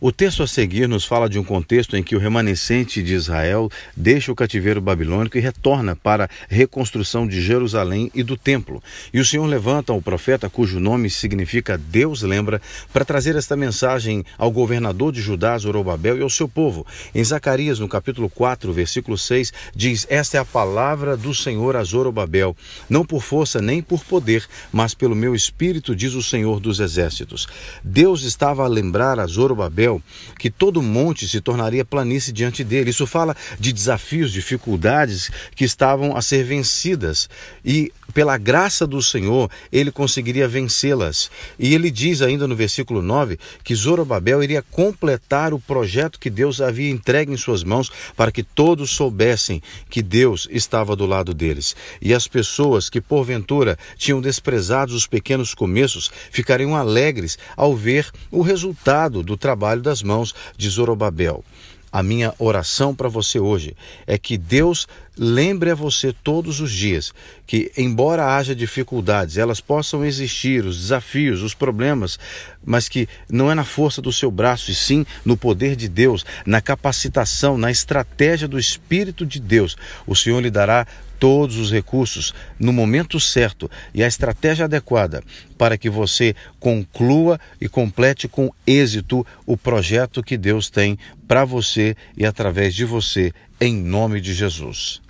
O texto a seguir nos fala de um contexto em que o remanescente de Israel deixa o cativeiro babilônico e retorna para a reconstrução de Jerusalém e do templo. E o Senhor levanta o profeta, cujo nome significa Deus lembra, para trazer esta mensagem ao governador de Judá, Zorobabel, e ao seu povo. Em Zacarias, no capítulo 4, versículo 6, diz: Esta é a palavra do Senhor a Zorobabel, não por força nem por poder, mas pelo meu espírito, diz o Senhor dos exércitos. Deus estava a lembrar a Zorobabel que todo monte se tornaria planície diante dele. Isso fala de desafios, dificuldades que estavam a ser vencidas e pela graça do Senhor ele conseguiria vencê-las. E ele diz ainda no versículo 9 que Zorobabel iria completar o projeto que Deus havia entregue em suas mãos para que todos soubessem que Deus estava do lado deles. E as pessoas que porventura tinham desprezado os pequenos começos ficariam alegres ao ver o resultado do trabalho trabalho das mãos de Zorobabel. A minha oração para você hoje é que Deus lembre a você todos os dias que, embora haja dificuldades, elas possam existir, os desafios, os problemas, mas que não é na força do seu braço, e sim no poder de Deus, na capacitação, na estratégia do Espírito de Deus. O Senhor lhe dará todos os recursos no momento certo e a estratégia adequada para que você conclua e complete com êxito o projeto que Deus tem para você e através de você, em nome de Jesus.